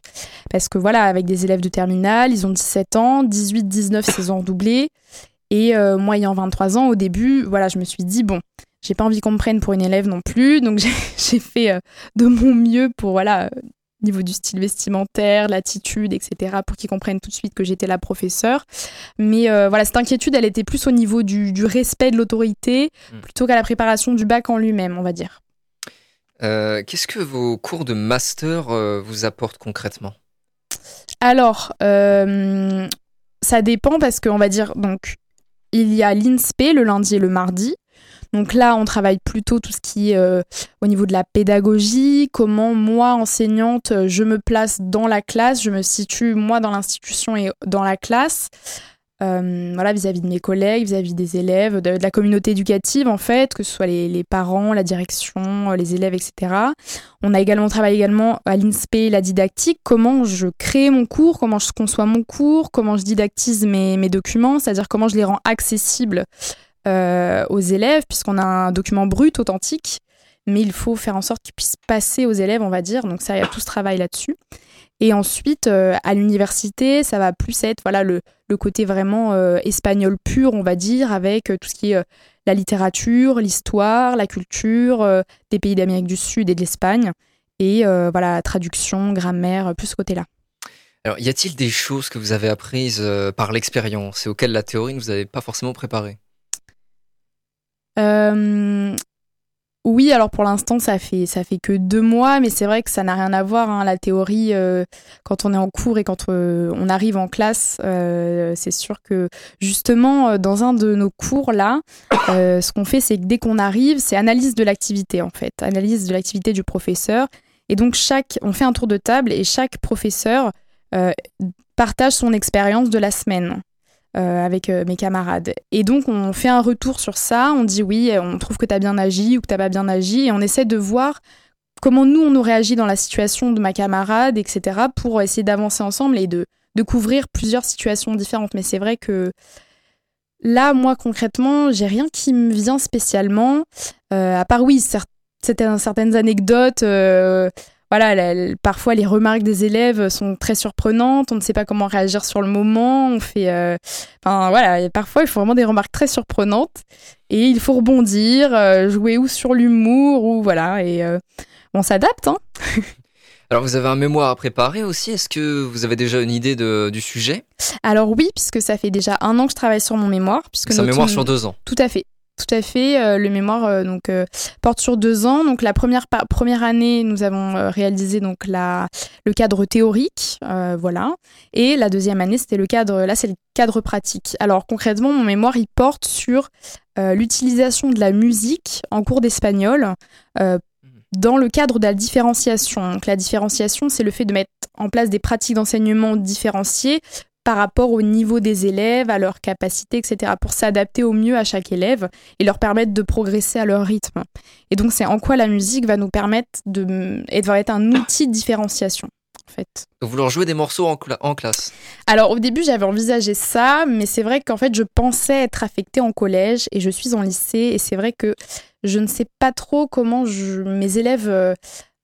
Parce que voilà, avec des élèves de terminale, ils ont 17 ans, 18, 19, 16 ans doublés. Et euh, moi, ayant 23 ans, au début, voilà, je me suis dit, bon, j'ai pas envie qu'on me prenne pour une élève non plus. Donc, j'ai fait euh, de mon mieux pour, voilà, euh, niveau du style vestimentaire, l'attitude, etc., pour qu'ils comprennent tout de suite que j'étais la professeure. Mais voilà, cette inquiétude, elle était plus au niveau du, respect de l'autorité hmm. plutôt qu'à la préparation du bac en lui-même, on va dire.
Qu'est-ce que vos cours de master vous apportent concrètement?
Alors, ça dépend parce qu'on va dire, donc, il y a l'INSPE le lundi et le mardi. Donc là, on travaille plutôt tout ce qui est euh, au niveau de la pédagogie, comment moi, enseignante, je me place dans la classe, je me situe moi dans l'institution et dans la classe. Euh, voilà, vis-à-vis de mes collègues, vis-à-vis des élèves, de, la communauté éducative en fait, que ce soit les, parents, la direction, euh, les élèves, etc. On a également travaillé également à l'INSPE la didactique, comment je crée mon cours, comment je conçois mon cours, comment je didactise mes, documents, c'est-à-dire comment je les rends accessibles euh, aux élèves, puisqu'on a un document brut, authentique, mais il faut faire en sorte qu'il puisse passer aux élèves, on va dire. Donc ça, il y a tout ce travail là-dessus. Et ensuite, à l'université, ça va plus être voilà le, le côté vraiment euh, espagnol pur, on va dire, avec euh, tout ce qui est la littérature, l'histoire, la culture des pays d'Amérique du Sud et de l'Espagne. Et voilà, traduction, grammaire, plus ce côté-là.
Alors, y a-t-il des choses que vous avez apprises par l'expérience et auxquelles la théorie ne vous avait pas forcément préparé
oui, alors pour l'instant, ça fait, ça fait que deux mois, mais c'est vrai que ça n'a rien à voir. Hein, la théorie, euh, quand on est en cours et quand euh, on arrive en classe, euh, c'est sûr que justement, dans un de nos cours là, ce qu'on fait, c'est que dès qu'on arrive, c'est analyse de l'activité en fait, analyse de l'activité du professeur. Et donc, chaque, on fait un tour de table et chaque professeur partage son expérience de la semaine. Euh, avec euh, mes camarades. Et donc, on fait un retour sur ça, on dit oui, on trouve que tu as bien agi ou que tu pas bien agi, et on essaie de voir comment nous, on nous réagit dans la situation de ma camarade, etc., pour essayer d'avancer ensemble et de, de couvrir plusieurs situations différentes. Mais c'est vrai que là, moi, concrètement, j'ai rien qui me vient spécialement, euh, à part, oui, certaines anecdotes voilà, parfois les remarques des élèves sont très surprenantes, on ne sait pas comment réagir sur le moment, on fait, euh, enfin voilà, parfois il faut vraiment des remarques très surprenantes et il faut rebondir, euh, jouer ou sur l'humour ou voilà et euh, on s'adapte. Hein
Alors vous avez un mémoire à préparer aussi, est-ce que vous avez déjà une idée du sujet?
Alors oui, puisque ça fait déjà un an que je travaille sur mon mémoire.
C'est un mémoire sur deux ans.
Tout à fait. Tout à fait. Euh, le mémoire euh, donc euh, porte sur deux ans. Donc la première année, nous avons réalisé le cadre théorique, voilà. Et la deuxième année, c'était le cadre. Là, c'est le cadre pratique. Alors concrètement, mon mémoire porte sur l'utilisation de la musique en cours d'espagnol. dans le cadre de la différenciation. Donc la différenciation, c'est le fait de mettre en place des pratiques d'enseignement différenciées par rapport au niveau des élèves, à leur capacité, etc., pour s'adapter au mieux à chaque élève et leur permettre de progresser à leur rythme. Et donc, c'est en quoi la musique va nous permettre de. et va être un outil de différenciation. En fait.
Donc vous leur jouez des morceaux en, en classe
Alors au début j'avais envisagé ça, mais c'est vrai qu'en fait je pensais être affectée en collège et je suis en lycée et c'est vrai que je ne sais pas trop comment je, mes élèves euh,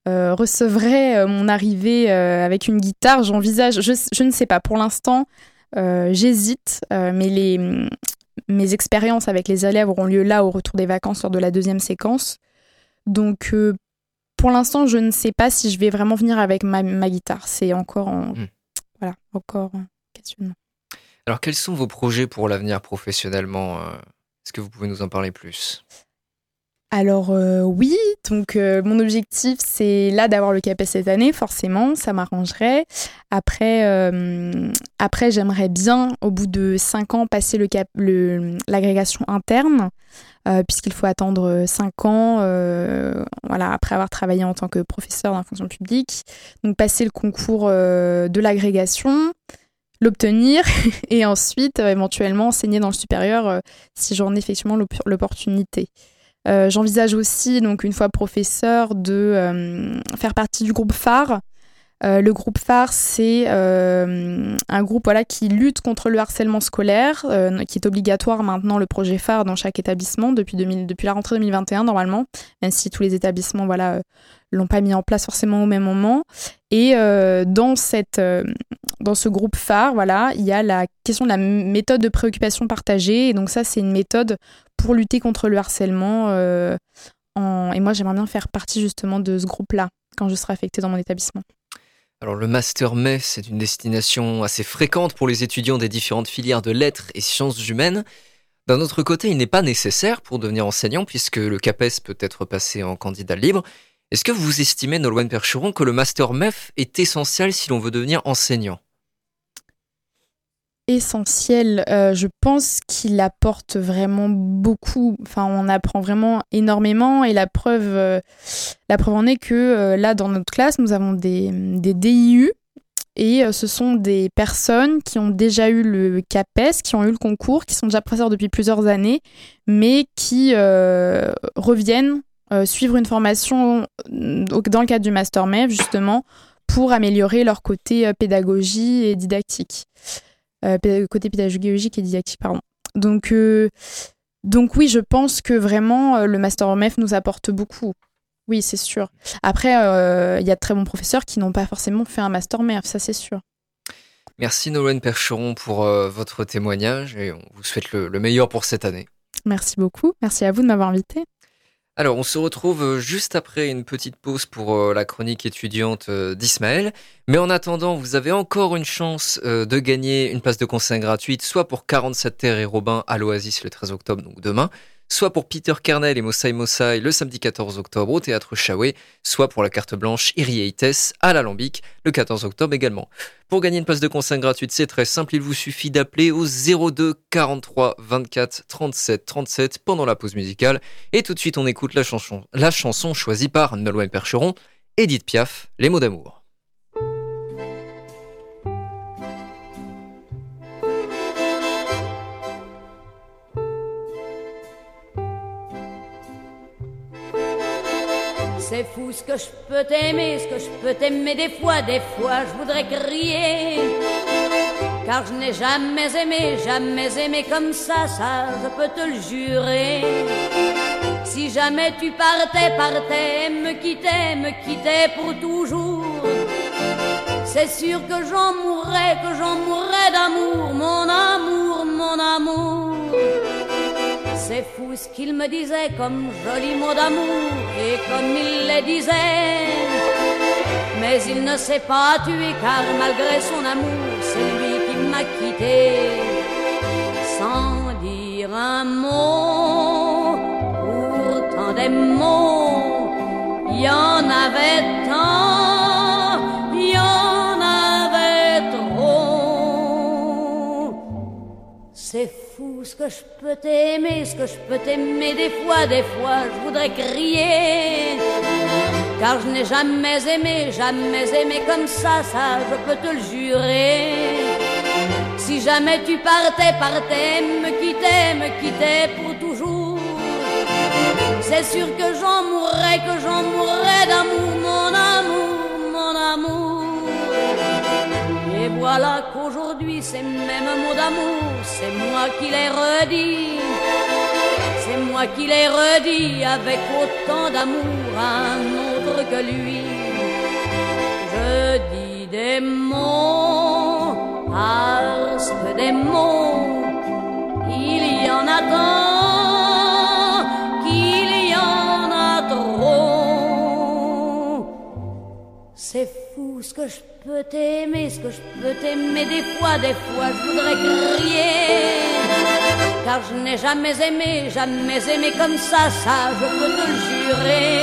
euh, recevrait euh, mon arrivée euh, avec une guitare. J'envisage, je, ne sais pas, pour l'instant, j'hésite, mais les, mes expériences avec les élèves auront lieu là au retour des vacances lors de la deuxième séquence. Donc, pour l'instant, je ne sais pas si je vais vraiment venir avec ma, guitare. C'est encore en, hmm. voilà, encore questionnement.
Alors, quels sont vos projets pour l'avenir professionnellement Est-ce que vous pouvez nous en parler plus?
Alors euh, oui, donc euh, mon objectif c'est là d'avoir le CAPES cette année, forcément, ça m'arrangerait. Après, euh, j'aimerais bien au bout de 5 ans passer l'agrégation interne, puisqu'il faut attendre 5 ans, voilà, après avoir travaillé en tant que professeur dans fonction publique. Donc passer le concours de l'agrégation, l'obtenir et ensuite éventuellement enseigner dans le supérieur si j'en ai effectivement l'opportunité. Euh, j'envisage aussi, donc une fois professeur, de euh, faire partie du groupe phare. Euh, le groupe phare, c'est un groupe voilà, qui lutte contre le harcèlement scolaire, qui est obligatoire maintenant, le projet phare dans chaque établissement depuis, depuis la rentrée 2021 normalement, même si tous les établissements voilà, l'ont pas mis en place forcément au même moment. Et dans, cette, dans ce groupe phare, voilà, il y a la question de la méthode de préoccupation partagée. Et donc ça, c'est une méthode pour lutter contre le harcèlement. Euh, et moi, j'aimerais bien faire partie justement de ce groupe-là quand je serai affectée dans mon établissement.
Alors le Master MEF, c'est une destination assez fréquente pour les étudiants des différentes filières de lettres et sciences humaines. D'un autre côté, il n'est pas nécessaire pour devenir enseignant puisque le CAPES peut être passé en candidat libre. Est-ce que vous estimez, Nolwenn Percheron, que le Master MEF est essentiel si l'on veut devenir enseignant?
Essentiel. Euh, je pense qu'il apporte vraiment beaucoup. Enfin, on apprend vraiment énormément et la preuve, euh, la preuve en est que euh, là, dans notre classe, nous avons des, des DIU Et ce sont des personnes qui ont déjà eu le CAPES, qui ont eu le concours, qui sont déjà professeurs depuis plusieurs années, mais qui reviennent euh, suivre une formation euh, dans le cadre du Master MEF, justement, pour améliorer leur côté euh, pédagogie et didactique. Euh, côté pédagogique et didactique, pardon. Donc, euh, donc oui, je pense que vraiment, le Master MEF nous apporte beaucoup. Oui, c'est sûr. Après, il y a de très bons professeurs qui n'ont pas forcément fait un Master MEF, ça c'est sûr.
Merci Nolwenn Percheron pour votre témoignage et on vous souhaite le- le meilleur pour cette année.
Merci beaucoup. Merci à vous de m'avoir invité.
Alors, on se retrouve euh, juste après une petite pause pour euh, la chronique étudiante euh, d'Ismaël. Mais en attendant, vous avez encore une chance de gagner une place de concert gratuite, soit pour 47 Terre et Robin à l'Oasis le 13 octobre, donc demain, soit pour Peter Kernel et Mossai Mossai le samedi 14 octobre au théâtre Chaoué, soit pour la carte blanche Irieites à l'Alambic le 14 octobre également. Pour gagner une place de concert gratuite, c'est très simple, il vous suffit d'appeler au 02 43 24 37 37 pendant la pause musicale. Et tout de suite, on écoute la chanson, la chanson choisie par Nolwenn Percheron, Edith Piaf, Les mots d'amour.
C'est fou ce que je peux t'aimer, ce que je peux t'aimer des fois, des fois je voudrais crier. Car je n'ai jamais aimé, jamais aimé comme ça, ça je peux te le jurer. Si jamais tu partais, partais, me quittais, me quittais pour toujours. C'est sûr que j'en mourrais, que j'en mourrais d'amour, mon amour, mon amour. C'est fou ce qu'il me disait comme joli mot d'amour et comme il les disait. Mais il ne s'est pas tué car malgré son amour, c'est lui qui m'a quitté. Sans dire un mot, pourtant des mots, il y en avait que je peux t'aimer, ce que je peux t'aimer des fois, des fois je voudrais crier. Car je n'ai jamais aimé, jamais aimé comme ça, ça je peux te le jurer. Si jamais tu partais, partais, me quittais, me quittais pour toujours. C'est sûr que j'en mourrais, que j'en mourrais d'amour, voilà qu'aujourd'hui, ces mêmes mots d'amour, c'est moi qui les redis. C'est moi qui les redis avec autant d'amour à un autre que lui. Je dis des mots parce que des mots, il y en a tant qu'il y en a trop. Ce que je peux t'aimer, ce que je peux t'aimer des fois, des fois je voudrais crier. Car je n'ai jamais aimé, jamais aimé comme ça, ça je peux te le jurer.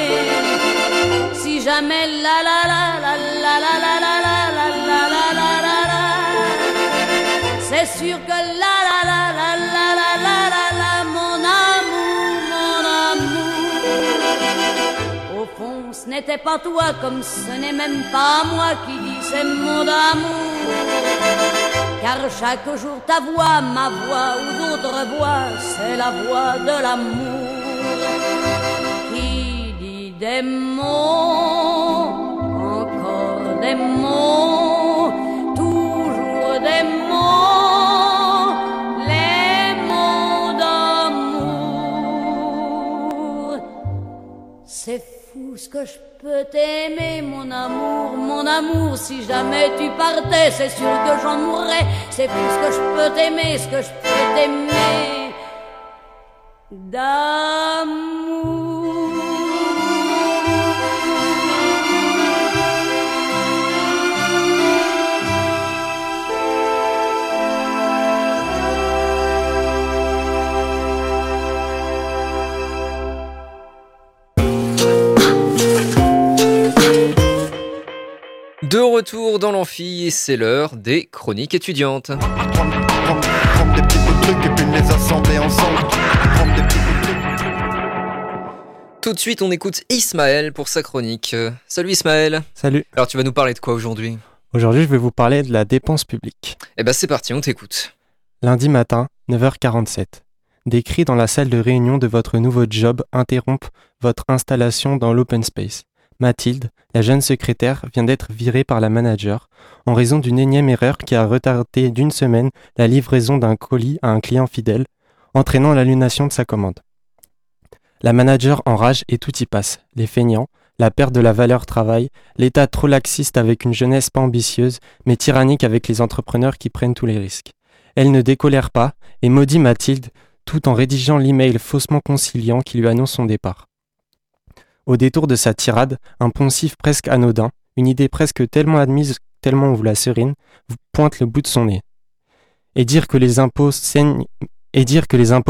Si jamais la la la la la la la la la la la la la la la C'est sûr que la la la n'était pas toi comme ce n'est même pas moi qui dis ces mots d'amour car chaque jour ta voix, ma voix ou d'autres voix, c'est la voix de l'amour qui dit des mots, encore des mots, toujours des mots, les mots d'amour. C'est fou ce que je peux t'aimer, mon amour, mon amour. Si jamais tu partais, c'est sûr que j'en mourrais. C'est ce que je peux t'aimer, ce que je peux t'aimer d'amour.
De retour dans l'amphi, et c'est l'heure des chroniques étudiantes. Tout de suite, on écoute Ismaël pour sa chronique. Salut Ismaël.
Salut.
Alors, tu vas nous parler de quoi aujourd'hui?
Aujourd'hui, je vais vous parler de la dépense publique.
Eh ben c'est parti, on t'écoute.
Lundi matin, 9h47. Des cris dans la salle de réunion de votre nouveau job interrompent votre installation dans l'open space. Mathilde, la jeune secrétaire, vient d'être virée par la manager en raison d'une énième erreur qui a retardé d'une semaine la livraison d'un colis à un client fidèle, entraînant l'annulation de sa commande. La manager enrage et tout y passe. Les feignants, la perte de la valeur travail, l'état trop laxiste avec une jeunesse pas ambitieuse, mais tyrannique avec les entrepreneurs qui prennent tous les risques. Elle ne décolère pas et maudit Mathilde tout en rédigeant l'email faussement conciliant qui lui annonce son départ. Au détour de sa tirade, un poncif presque anodin, une idée presque tellement admise tellement on vous la serine, vous pointe le bout de son nez. Et dire que les impôts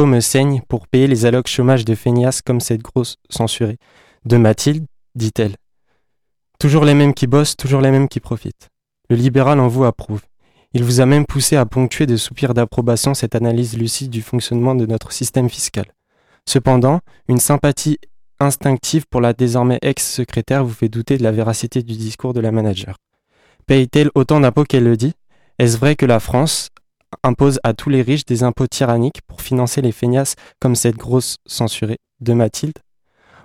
me saignent pour payer les allocs chômage de feignasse comme cette grosse censurée. De Mathilde, dit-elle. Toujours les mêmes qui bossent, toujours les mêmes qui profitent. Le libéral en vous approuve. Il vous a même poussé à ponctuer de soupirs d'approbation cette analyse lucide du fonctionnement de notre système fiscal. Cependant, une sympathie instinctive pour la désormais ex-secrétaire vous fait douter de la véracité du discours de la manager. Paye-t-elle autant d'impôts qu'elle le dit? Est-ce vrai que la France impose à tous les riches des impôts tyranniques pour financer les feignasses comme cette grosse censurée de Mathilde?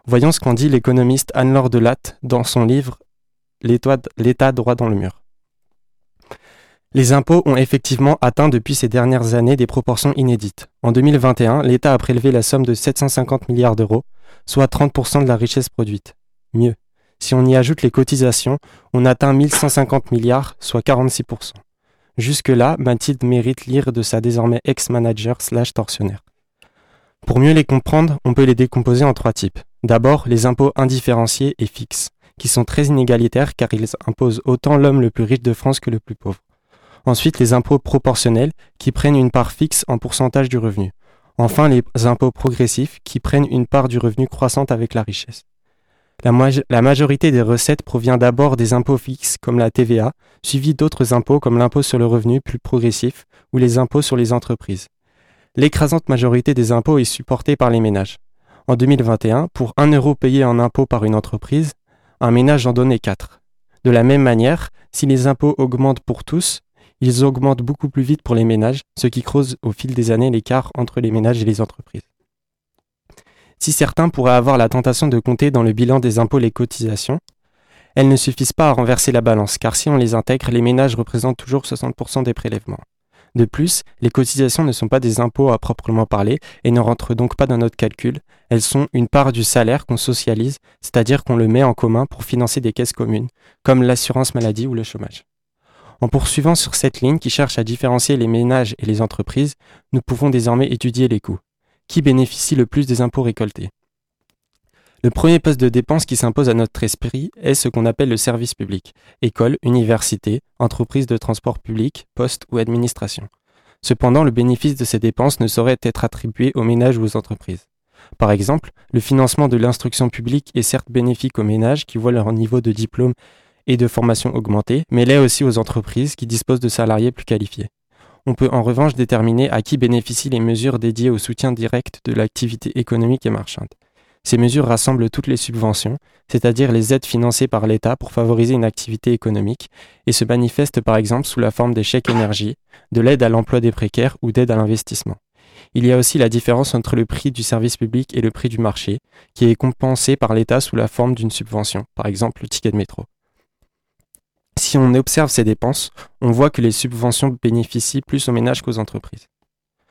Voyons ce qu'en dit l'économiste Anne-Laure Delatte dans son livre L'État droit dans le mur. Les impôts ont effectivement atteint depuis ces dernières années des proportions inédites. En 2021, l'État a prélevé la somme de 750 milliards d'euros, soit 30% de la richesse produite. Mieux, si on y ajoute les cotisations, on atteint 1150 milliards, soit 46%. Jusque-là, Mathilde mérite lire de sa désormais ex-manager slash tortionnaire. Pour mieux les comprendre, on peut les décomposer en trois types. D'abord, les impôts indifférenciés et fixes, qui sont très inégalitaires car ils imposent autant l'homme le plus riche de France que le plus pauvre. Ensuite, les impôts proportionnels, qui prennent une part fixe en pourcentage du revenu. Enfin, les impôts progressifs, qui prennent une part du revenu croissante avec la richesse. La, majorité des recettes provient d'abord des impôts fixes comme la TVA, suivi d'autres impôts comme l'impôt sur le revenu plus progressif ou les impôts sur les entreprises. L'écrasante majorité des impôts est supportée par les ménages. En 2021, pour 1 euro payé en impôts par une entreprise, un ménage en donnait 4. De la même manière, si les impôts augmentent pour tous, ils augmentent beaucoup plus vite pour les ménages, ce qui creuse au fil des années l'écart entre les ménages et les entreprises. Si certains pourraient avoir la tentation de compter dans le bilan des impôts les cotisations, elles ne suffisent pas à renverser la balance, car si on les intègre, les ménages représentent toujours 60% des prélèvements. De plus, les cotisations ne sont pas des impôts à proprement parler et ne rentrent donc pas dans notre calcul, elles sont une part du salaire qu'on socialise, c'est-à-dire qu'on le met en commun pour financer des caisses communes, comme l'assurance maladie ou le chômage. En poursuivant sur cette ligne qui cherche à différencier les ménages et les entreprises, nous pouvons désormais étudier les coûts qui bénéficie le plus des impôts récoltés? Le premier poste de dépense qui s'impose à notre esprit est ce qu'on appelle le service public, école, université, entreprise de transport public, poste ou administration. Cependant, le bénéfice de ces dépenses ne saurait être attribué aux ménages ou aux entreprises. Par exemple, le financement de l'instruction publique est certes bénéfique aux ménages qui voient leur niveau de diplôme et de formation augmenter, mais l'est aussi aux entreprises qui disposent de salariés plus qualifiés. On peut en revanche déterminer à qui bénéficient les mesures dédiées au soutien direct de l'activité économique et marchande. Ces mesures rassemblent toutes les subventions, c'est-à-dire les aides financées par l'État pour favoriser une activité économique, et se manifestent par exemple sous la forme des chèques énergie, de l'aide à l'emploi des précaires ou d'aide à l'investissement. Il y a aussi la différence entre le prix du service public et le prix du marché, qui est compensé par l'État sous la forme d'une subvention, par exemple le ticket de métro. Si on observe ces dépenses, on voit que les subventions bénéficient plus aux ménages qu'aux entreprises.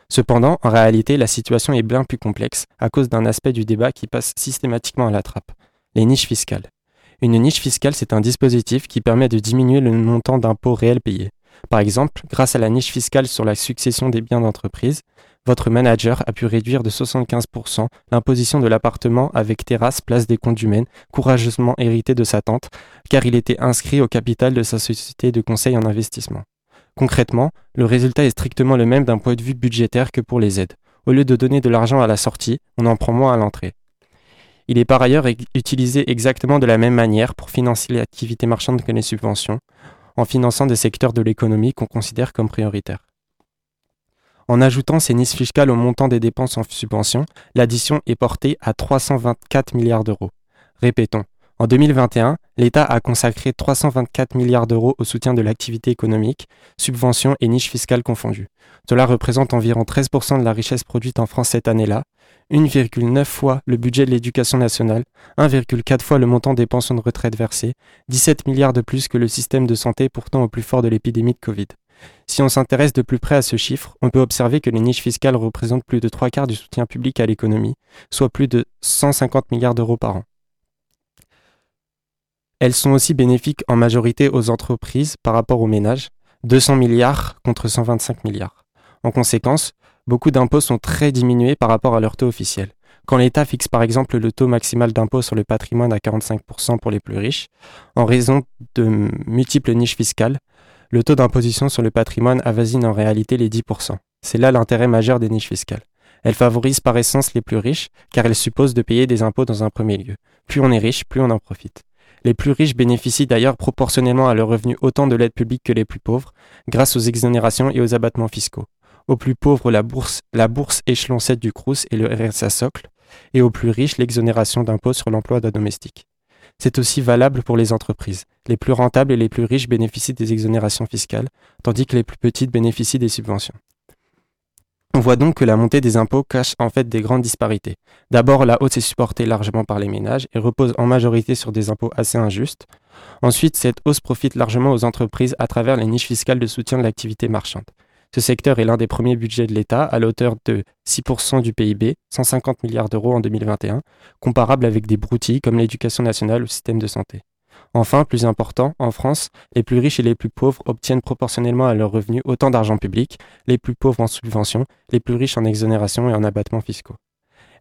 Cependant, en réalité, la situation est bien plus complexe à cause d'un aspect du débat qui passe systématiquement à la trappe, les niches fiscales. Une niche fiscale, c'est un dispositif qui permet de diminuer le montant d'impôts réels payés. Par exemple, grâce à la niche fiscale sur la succession des biens d'entreprise, votre manager a pu réduire de 75% l'imposition de l'appartement avec terrasse place des humaines, courageusement hérité de sa tante, car il était inscrit au capital de sa société de conseil en investissement. Concrètement, le résultat est strictement le même d'un point de vue budgétaire que pour les aides. Au lieu de donner de l'argent à la sortie, on en prend moins à l'entrée. Il est par ailleurs utilisé exactement de la même manière pour financer l'activité marchande que les subventions, en finançant des secteurs de l'économie qu'on considère comme prioritaires. En ajoutant ces niches fiscales au montant des dépenses en subvention, l'addition est portée à 324 milliards d'euros. Répétons, En 2021, l'État a consacré 324 milliards d'euros au soutien de l'activité économique, subventions et niches fiscales confondues. Cela représente environ 13% de la richesse produite en France cette année-là, 1,9 fois le budget de l'éducation nationale, 1,4 fois le montant des pensions de retraite versées, 17 milliards de plus que le système de santé pourtant au plus fort de l'épidémie de Covid. Si on s'intéresse de plus près à ce chiffre, on peut observer que les niches fiscales représentent plus de trois quarts du soutien public à l'économie, soit plus de 150 milliards d'euros par an. Elles sont aussi bénéfiques en majorité aux entreprises par rapport aux ménages, 200 milliards contre 125 milliards. En conséquence, beaucoup d'impôts sont très diminués par rapport à leur taux officiel. Quand l'État fixe par exemple le taux maximal d'impôt sur le patrimoine à 45% pour les plus riches, en raison de multiples niches fiscales, le taux d'imposition sur le patrimoine avoisine en réalité les 10%. C'est là l'intérêt majeur des niches fiscales. Elles favorisent par essence les plus riches, car elles supposent de payer des impôts dans un premier lieu. Plus on est riche, plus on en profite. Les plus riches bénéficient d'ailleurs proportionnellement à leurs revenus autant de l'aide publique que les plus pauvres, grâce aux exonérations et aux abattements fiscaux. Aux plus pauvres, la bourse, la bourse échelon 7 du CRUS et le RSA socle, et aux plus riches, l'exonération d'impôts sur l'emploi d'un domestique. C'est aussi valable pour les entreprises. Les plus rentables et les plus riches bénéficient des exonérations fiscales, tandis que les plus petites bénéficient des subventions. On voit donc que la montée des impôts cache en fait des grandes disparités. D'abord, la hausse est supportée largement par les ménages et repose en majorité sur des impôts assez injustes. Ensuite, cette hausse profite largement aux entreprises à travers les niches fiscales de soutien de l'activité marchande. Ce secteur est l'un des premiers budgets de l'État à l'auteur de 6% du PIB, 150 milliards d'euros en 2021, comparable avec des broutilles comme l'éducation nationale ou le système de santé. Enfin, plus important, en France, les plus riches et les plus pauvres obtiennent proportionnellement à leurs revenus autant d'argent public, les plus pauvres en subventions, les plus riches en exonérations et en abattements fiscaux.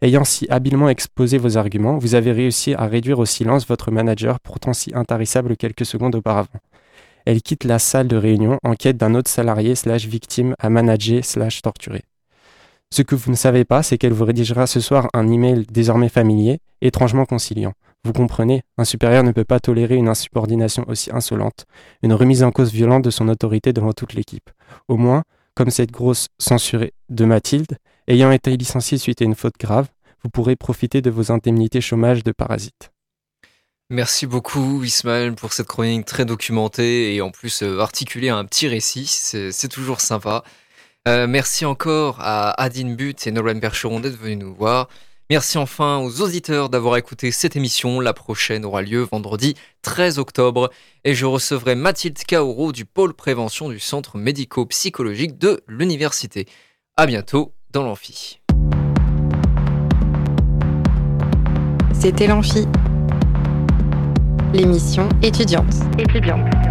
Ayant si habilement exposé vos arguments, vous avez réussi à réduire au silence votre manager pourtant si intarissable quelques secondes auparavant elle quitte la salle de réunion en quête d'un autre salarié slash victime à manager slash torturer. Ce que vous ne savez pas, c'est qu'elle vous rédigera ce soir un email désormais familier, étrangement conciliant. Vous comprenez, un supérieur ne peut pas tolérer une insubordination aussi insolente, une remise en cause violente de son autorité devant toute l'équipe. Au moins, comme cette grosse censurée de Mathilde, ayant été licenciée suite à une faute grave, vous pourrez profiter de vos indemnités chômage de parasite.
Merci beaucoup Ismaël pour cette chronique très documentée et en plus euh, articulée à un petit récit, c'est toujours sympa. Euh, merci encore à Adine But et Nolan Percheron d'être venus nous voir. Merci enfin aux auditeurs d'avoir écouté cette émission. La prochaine aura lieu vendredi 13 octobre et je recevrai Mathilde Kaouro du pôle prévention du centre médico-psychologique de l'université. À bientôt dans l'amphi.
C'était l'amphi l'émission étudiante. Étudiante.